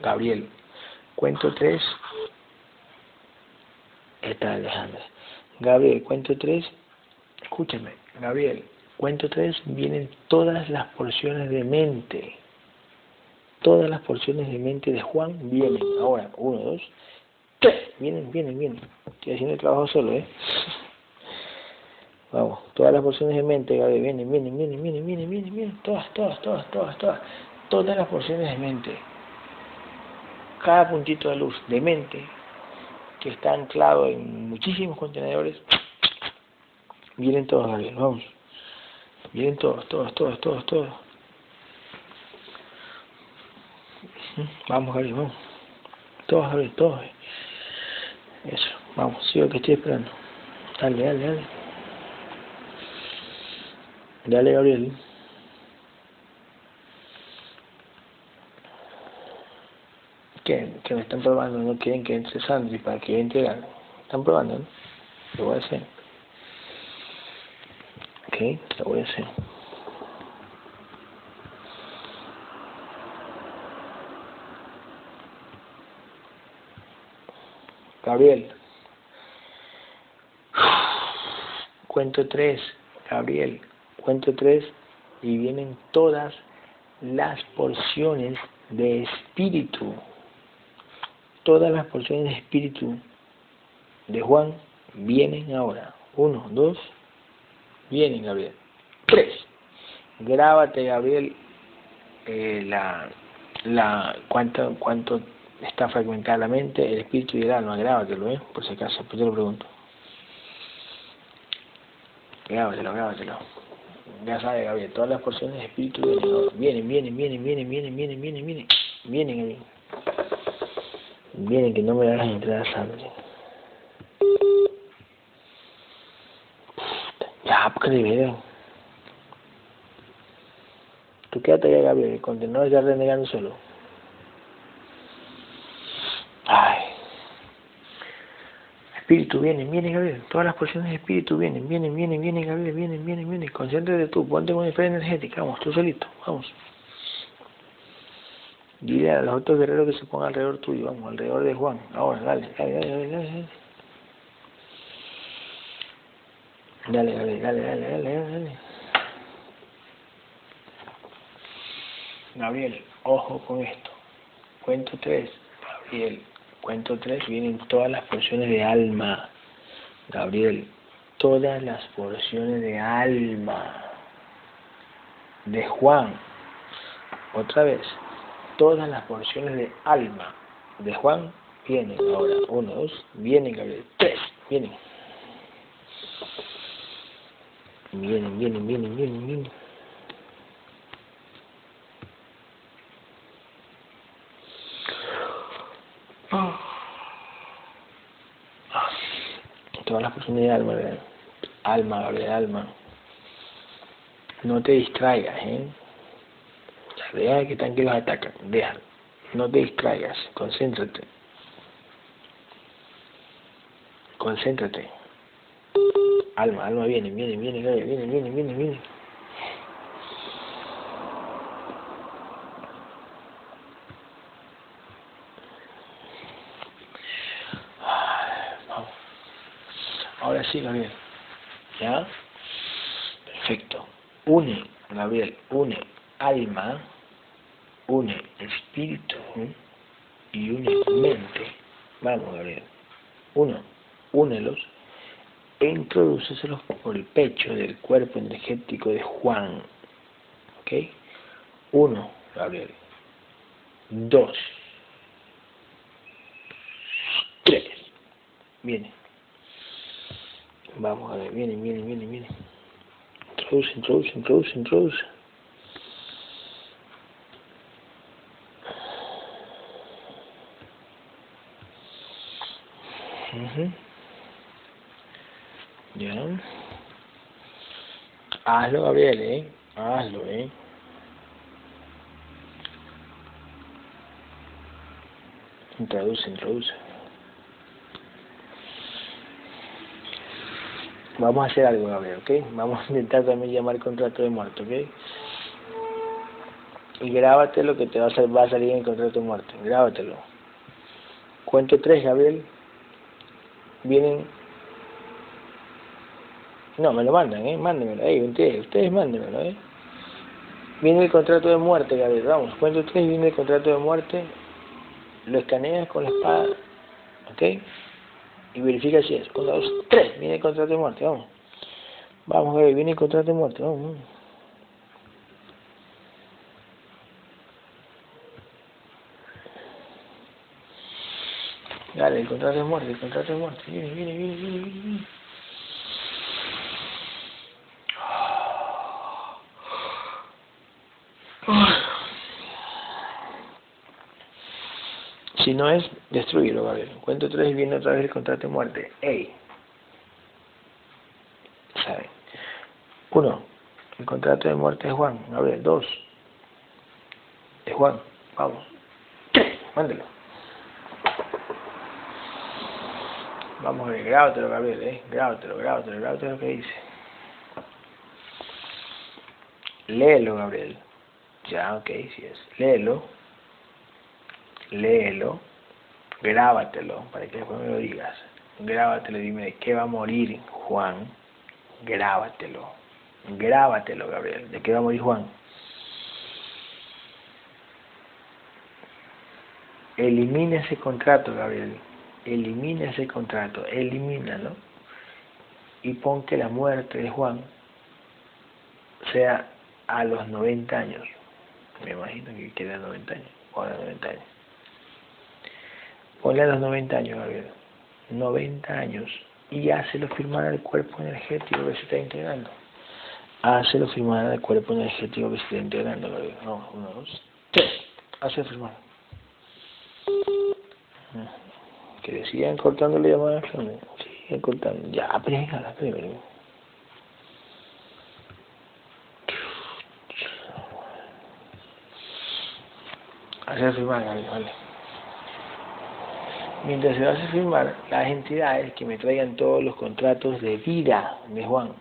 Gabriel, cuento tres. Está Alejandra. Gabriel, cuento tres. Escúchame, Gabriel, cuento tres. Vienen todas las porciones de mente. Todas las porciones de mente de Juan vienen. Ahora, uno, dos, tres. Vienen, vienen, vienen. Estoy haciendo el trabajo solo, ¿eh? Vamos, todas las porciones de mente, Gabriel, vienen, vienen, vienen, vienen, vienen, vienen, vienen. Todas, todas, todas, todas, todas. Todas las porciones de mente. Cada puntito de luz de mente que está anclado en muchísimos contenedores. Vienen todos, Gabriel, vamos. Vienen todos, todos, todos, todos, todos. Vamos, Gabriel, vamos. Todos, Gabriel, todos. Eso, vamos, sigo que estoy esperando. Dale, dale, dale. Dale, Gabriel. ¿Qué? Que me están probando, no quieren que entre Sandri para que entre. Están probando. Lo voy a hacer. Ok, lo voy a hacer. Gabriel. Cuento tres, Gabriel. Cuento tres y vienen todas las porciones de espíritu. Todas las porciones de espíritu de Juan vienen ahora. Uno, dos, vienen, Gabriel. Tres. Grábate, Gabriel, eh, la, la, cuánto, cuánto está fragmentada la mente, el espíritu y el alma. Grábatelo, ¿eh? Por si acaso, pues te lo pregunto. Grábatelo, grábatelo. Ya sabes, Gabriel, todas las porciones de espíritu vienen, vienen, vienen, vienen, vienen, vienen, vienen, vienen, vienen, Gabriel. Vienen, que no me hagas entrar a sangre. Ya, porque le veo. Tú quédate allá, Gabriel, continúa ya renegando solo. Ay. Espíritu, vienen, vienen, Gabriel. Todas las porciones de espíritu vienen, vienen, vienen, vienen, Gabriel, vienen, vienen, vienen. Concéntrate tú, ponte con esfera energética, vamos, tú solito, vamos. Dile a los otros guerreros que se pongan alrededor tuyo, vamos, alrededor de Juan. Ahora, dale, dale, dale, dale, dale. Dale, dale, dale, dale, dale, dale. Gabriel, ojo con esto. Cuento tres. Gabriel, cuento tres. Vienen todas las porciones de alma. Gabriel, todas las porciones de alma. De Juan. Otra vez. Todas las porciones de alma. De Juan vienen ahora. Uno, dos. Vienen, Gabriel. Tres. Vienen. Vienen, vienen, vienen, vienen, vienen. todas las profundidades del mar alma, alma. No te distraigas, ¿eh? Deja que tanque los atacan, deja. No te distraigas, concéntrate. Concéntrate. Alma, alma, viene viene viene viene viene viene vienen. Ahora sí, Gabriel. ¿Ya? Perfecto. Une, Gabriel, une alma, une espíritu y une mente. Vamos, Gabriel. Uno, únelos e por el pecho del cuerpo energético de Juan. ¿Ok? Uno, Gabriel. Dos. Tres. Viene. Vamos a ver, viene, viene, viene, viene. Introduce, introduce, introduce, introduce. Ya. Hazlo, Gabriel, ¿eh? Hazlo, ¿eh? Introduce, introduce. Vamos a hacer algo, Gabriel, ¿ok? Vamos a intentar también llamar contrato de muerte, ¿ok? Y grábate lo que te va a, salir en el contrato de muerte. Grábatelo. Cuento tres, Gabriel. Vienen no, me lo mandan, ¿eh? Mándenmelo. Ey, ustedes, ustedes mándenmelo, ¿eh? Viene el contrato de muerte, Gabriel. Vamos, cuento tres, viene el contrato de muerte. Lo escaneas con la espada, ¿ok? Y verifica si es. Cuando dos, tres, viene el contrato de muerte, vamos. Vamos, Gabriel, viene el contrato de muerte, vamos. Dale, el contrato de muerte, el contrato de muerte. Viene, viene, viene, viene, viene. Si no es, destruirlo, Gabriel. Cuento tres y viene otra vez el contrato de muerte. ¡Ey! ¿Saben? Uno, el contrato de muerte de Juan. Gabriel. Dos, de Juan. Vamos. [coughs] Mándelo. Vamos a ver, grábatelo, Gabriel, eh. Grábatelo, grábatelo, grábatelo lo que dice. Léelo, Gabriel. Ya, ok, sí es. Léelo léelo, grábatelo para que después me lo digas. Grábatelo, dime de qué va a morir Juan. Grábatelo. Grábatelo, Gabriel. ¿De qué va a morir Juan? Elimina ese contrato, Gabriel. Elimina ese contrato. Elimínalo. Y pon que la muerte de Juan sea a los 90 años. Me imagino que queda 90 años. O a los 90 años. Ponle a los 90 años, Gabriel. 90 años. Y hácelo firmar al cuerpo energético que se está integrando. Hácelo firmar al cuerpo energético que se está integrando, Gabriel. No, uno, dos, tres. Hácelo firmar. Que sigan cortando la llamada. Sigan cortando. Ya, la primero. Hacer firmar, Gabriel, vale mientras se va a firmar las entidades que me traigan todos los contratos de vida de Juan.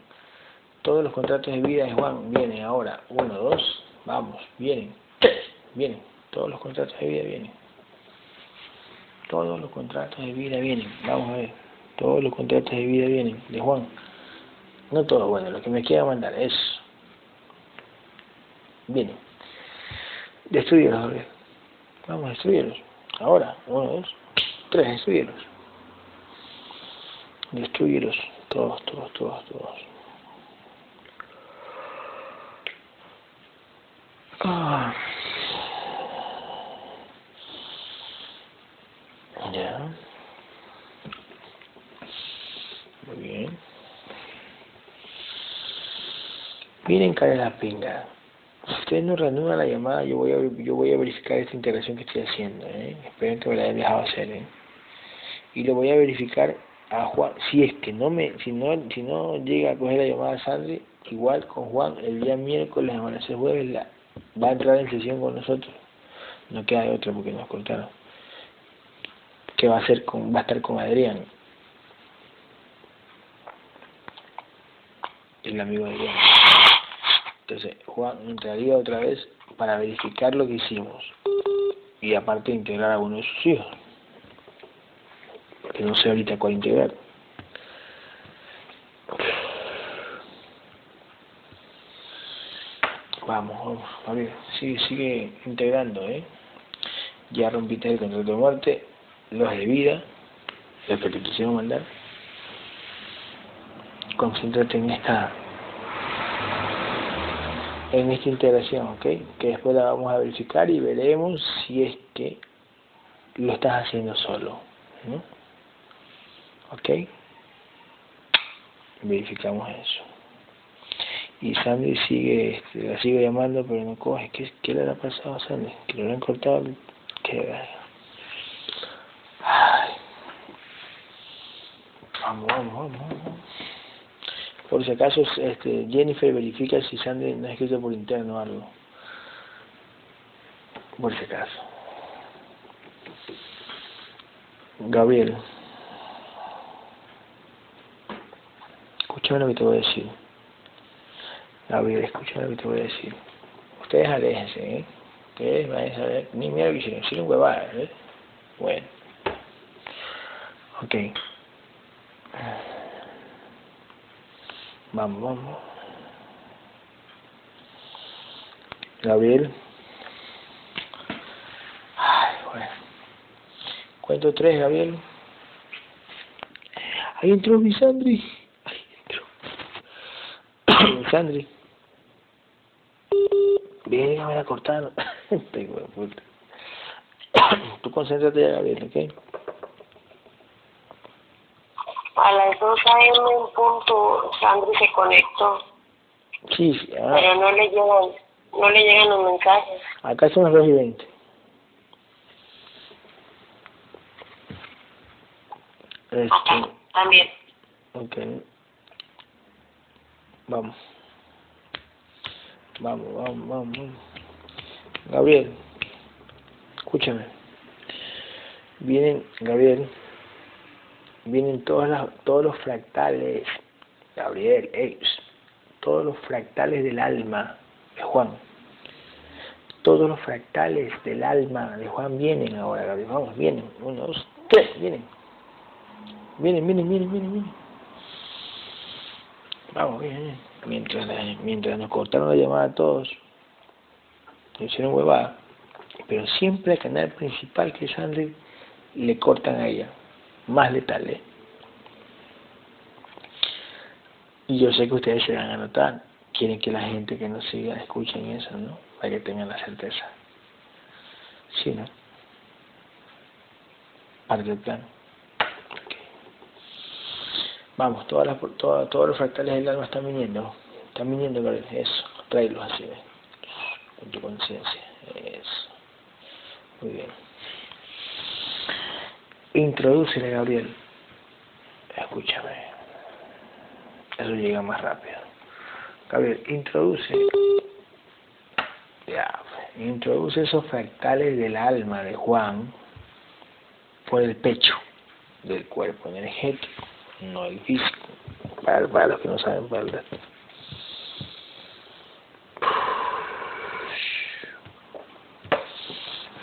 Todos los contratos de vida de Juan vienen ahora. Uno, dos, vamos, vienen. Vienen. Todos los contratos de vida vienen. Todos los contratos de vida vienen. Vamos a ver. Todos los contratos de vida vienen de Juan. No todo, bueno, lo que me quiera mandar es... Viene. Destruyelos. Vamos, destruyelos. Ahora, uno, dos, tres, destruyelos. Destruyelos. Todos, todos, todos, todos. Ah. Ya. Muy bien. Miren, cara la pinga. Si ustedes no reanudan la llamada, yo voy a yo voy a verificar esta integración que estoy haciendo. ¿eh? Esperen que me la hayan dejado hacer. ¿eh? Y lo voy a verificar a Juan. Si es que no me, si no, si no llega a coger la llamada Sandri, igual con Juan el día miércoles, amanecer jueves, la, va a entrar en sesión con nosotros. No queda de otra porque nos cortaron. Que va a ser con, va a estar con Adrián. El amigo de Adrián. Entonces, Juan entraría otra vez para verificar lo que hicimos. Y aparte integrar a uno de sus hijos. Que no sé ahorita cuál integrar. Vamos, vamos, a ver, sigue, sigue integrando, ¿eh? Ya rompiste el contrato de muerte, los de vida, los que te quisieron mandar. Concéntrate en esta en esta integración, ¿ok? Que después la vamos a verificar y veremos si es que lo estás haciendo solo, ¿no? ¿Ok? Verificamos eso. Y Sandy sigue, este, la sigue llamando, pero no coge. ¿Qué, le ha pasado a Sandy? Que lo han cortado. Ay. Vamos, vamos, vamos, vamos. Por si acaso, este, Jennifer verifica si Sandy no ha escrito por interno o algo. Por si acaso. Gabriel. Escúchame lo que te voy a decir. Gabriel, escúchame lo que te voy a decir. Ustedes aléjense, ¿eh? Ustedes van a saber, ni mira lo que hicieron, hicieron ¿eh? Bueno. Ok. Vamos, vamos. Gabriel. Ay, bueno. Cuento tres, Gabriel. Ahí entró mi Sandri. Sandri. Bien, me la cortaron. [laughs] Puta. [coughs] Tú concéntrate ya, Gabriel, ¿ok? A las 2 a.m. en punto, Sandri se conectó, Sí, sí. ah, pero no le llegan, no le llegan los mensajes. acá son las 2 y 20. Este, Acá también. ok. Vamos. Vamos, vamos, vamos. Gabriel, escúchame. Vienen, Gabriel, vienen todas las, todos los fractales, Gabriel, todos los fractales del alma de Juan. Todos los fractales del alma de Juan vienen ahora, Gabriel. Vamos, vienen. Uno, dos, tres, vienen. Vienen, vienen, vienen, vienen, vienen. Vamos, bien, bien. Mientras, la- mientras nos cortaron la llamada a todos, nos hicieron huevada. Pero siempre al canal principal que es Android, le cortan a ella. Más letal, ¿eh? Y yo sé que ustedes se van a notar. Quieren que la gente que nos siga escuchen eso, ¿no? Para que tengan la certeza. Sí, ¿no? Parte del plan. Vamos, todas las, todas, todos los fractales del alma están viniendo. Están viniendo. Eso. Tráelos así. Con tu conciencia. Eso. Muy bien. Introdúcele, Gabriel. Escúchame. Eso llega más rápido. Gabriel, introduce. Ya, introduce esos fractales del alma de Juan por el pecho del cuerpo energético, no el físico. Para, para los que no saben, para el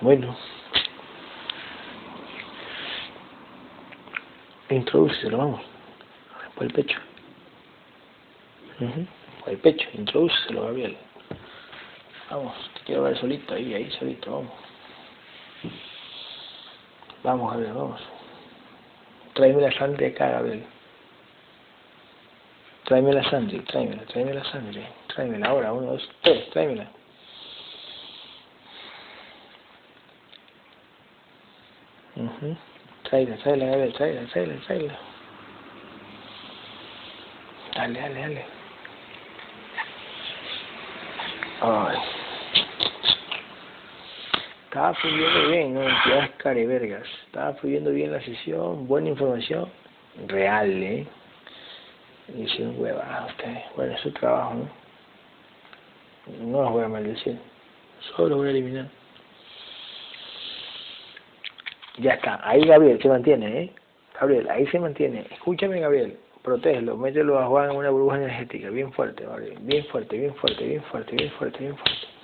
Bueno. Introduceselo, vamos. Por el pecho. Uh El pecho, introdúcelo, Gabriel. Vamos, te quiero ver solito, ahí, ahí, solito, vamos. Vamos, Gabriel, vamos. Tráeme la sangre acá, Gabriel. Tráeme la sangre, tráemela, tráeme la sangre. Tráemela ahora, uno, dos, tres, tráemela. Uh -huh. Tráela, tráela, Gabriel, tráela, tráela, tráela. Dale, dale, dale. Ay. Estaba fluyendo bien, no entidades carevergas. Estaba fluyendo bien la sesión, buena información, real, ¿eh? Hicieron hueva ustedes. Bueno, es su trabajo, ¿no? No los voy a maldecir. Solo los voy a eliminar. Ya está. Ahí Gabriel se mantiene, ¿eh? Gabriel, ahí se mantiene. Escúchame, Gabriel. Protégelo. Mételo a Juan en una burbuja energética. Bien fuerte, Gabriel. Bien fuerte, bien fuerte, bien fuerte, bien fuerte, bien fuerte.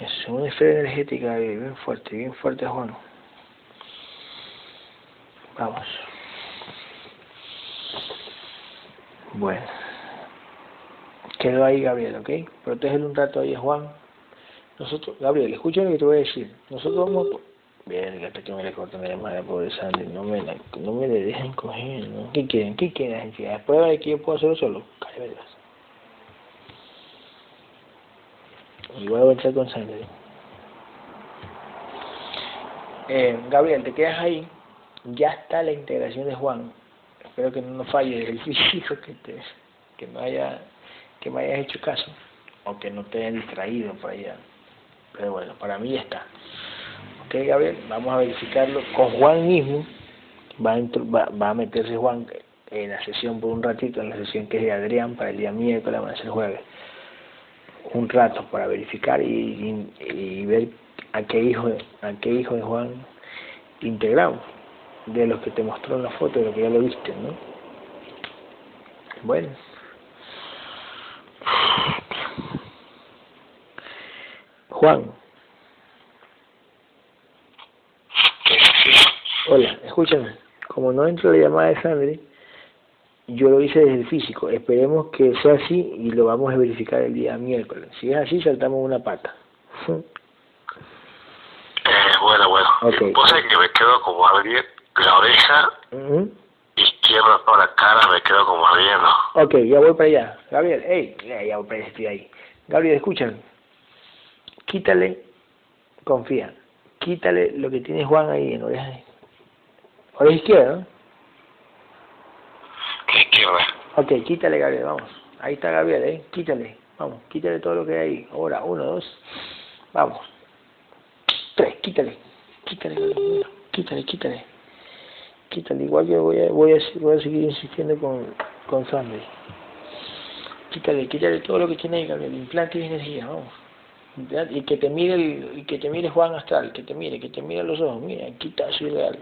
Es una esfera energética. Bien fuerte, bien fuerte, Juan. Vamos. Bueno. Quedó ahí Gabriel, ¿ok? Protégelo un rato ahí, Juan. Nosotros, Gabriel, escucha lo que te voy a decir. Nosotros vamos... Hasta que me le cortan la llamada, pobre Sandy. No me, la, no me le dejen coger, ¿no? ¿Qué quieren? ¿Qué quieren? Después de que yo puedo hacerlo solo. Cállate, Igual voy a entrar con Sandy. Eh, Gabriel, te quedas ahí. Ya está la integración de Juan espero que no nos falle el físico, que, te, que, no haya, que me hayas hecho caso, o que no te hayan distraído por allá. Pero bueno, para mí ya está. Ok, Gabriel, vamos a verificarlo con Juan mismo. Va a, va, a meterse Juan en la sesión por un ratito, en la sesión que es de Adrián, para el día miércoles, va a ser jueves. Un rato para verificar y, y, ver a qué hijo a qué hijo de Juan integramos de los que te mostró en la foto, de lo que ya lo viste, ¿no? Bueno. Juan. Hola, escúchame. Como no entra la llamada de Sandri, yo lo hice desde el físico. Esperemos que sea así y lo vamos a verificar el día miércoles. Si es así, saltamos una pata. Eh, bueno, bueno. Okay. Vos sabés que me quedo como alguien la oreja izquierda por la cara me quedo como ardiendo. Ok, ya voy para allá. Gabriel, hey, ya, voy para allá, estoy ahí. Gabriel, escúchame. Quítale, confía, quítale lo que tiene Juan ahí en oreja. Oreja izquierda, ¿no? Izquierda. Ok, quítale, Gabriel, vamos. Ahí está Gabriel, ¿eh? Quítale, vamos, quítale todo lo que hay ahí. Ahora, uno, dos, vamos. Tres, quítale, quítale, quítale, quítale quítale, igual que voy a, voy a, voy a seguir insistiendo con, con Sandy. Quítale, quítale todo lo que tiene ahí, Gabriel, implante energía, vamos. Y que te mire y que te mire Juan Astral, que te mire, que te mire los ojos, mira, quita eso real.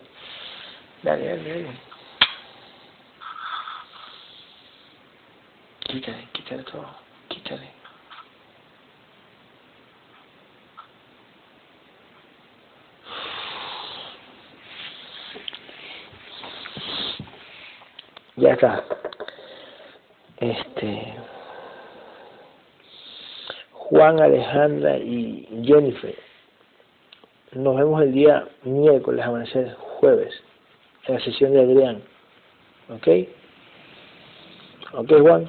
Dale, dale, dale. Quítale, quítale todo, quítale. ya está. Este Juan, Alejandra y Jennifer. Nos vemos el día miércoles, amanecer jueves, en la sesión de Adrián. ¿Ok? ¿Ok, Juan?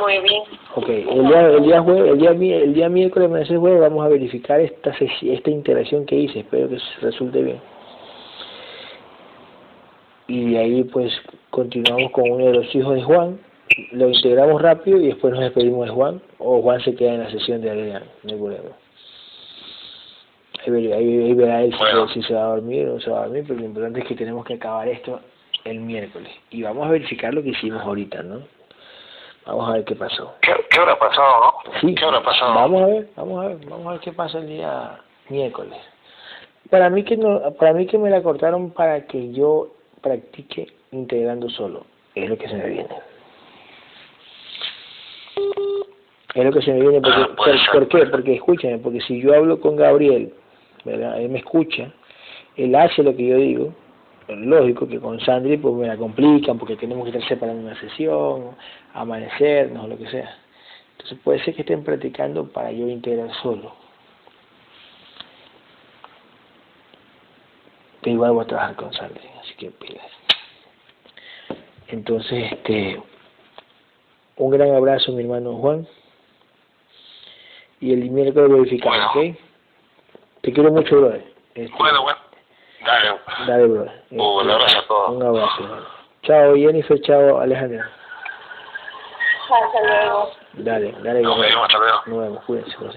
Muy bien. Ok, el día, el día, jueves, el día, el día miércoles, amanecer jueves, vamos a verificar esta, esta integración que hice. Espero que resulte bien y de ahí pues continuamos con uno de los hijos de Juan, lo integramos rápido y después nos despedimos de Juan, o Juan se queda en la sesión de Adrián, no hay problema. Ahí, ahí, verá él si, se va a dormir o no se va a dormir, pero lo importante es que tenemos que acabar esto el miércoles. Y vamos a verificar lo que hicimos ahorita, ¿no? Vamos a ver qué pasó. ¿Qué, qué habrá pasado, no? Sí. ¿Qué habrá pasado? Vamos a ver, vamos a ver, vamos a ver qué pasa el día miércoles. Para mí que no, para mí que me la cortaron para que yo practique integrando solo. Es lo que se me viene. Es lo que se me viene porque, ah, por, qué? Porque escúchame, porque si yo hablo con Gabriel, ¿verdad? Él me escucha, él hace lo que yo digo, lógico que con Sandri pues me la complican porque tenemos que estar separando una sesión, amanecernos lo que sea. Entonces puede ser que estén practicando para yo integrar solo. Pero igual voy a trabajar con Sandri, así que pilas. Entonces, este, un gran abrazo mi hermano Juan. Y el miércoles verificamos, ¿ok? Te quiero mucho, brother. Este, bueno, bueno. Dale. Dale, brother. un abrazo a todos. Un abrazo. Chao, Jennifer. Chao, Alejandra. Hasta luego. Dale, dale. Nos vemos, hasta luego. Nos vemos, cuídense, por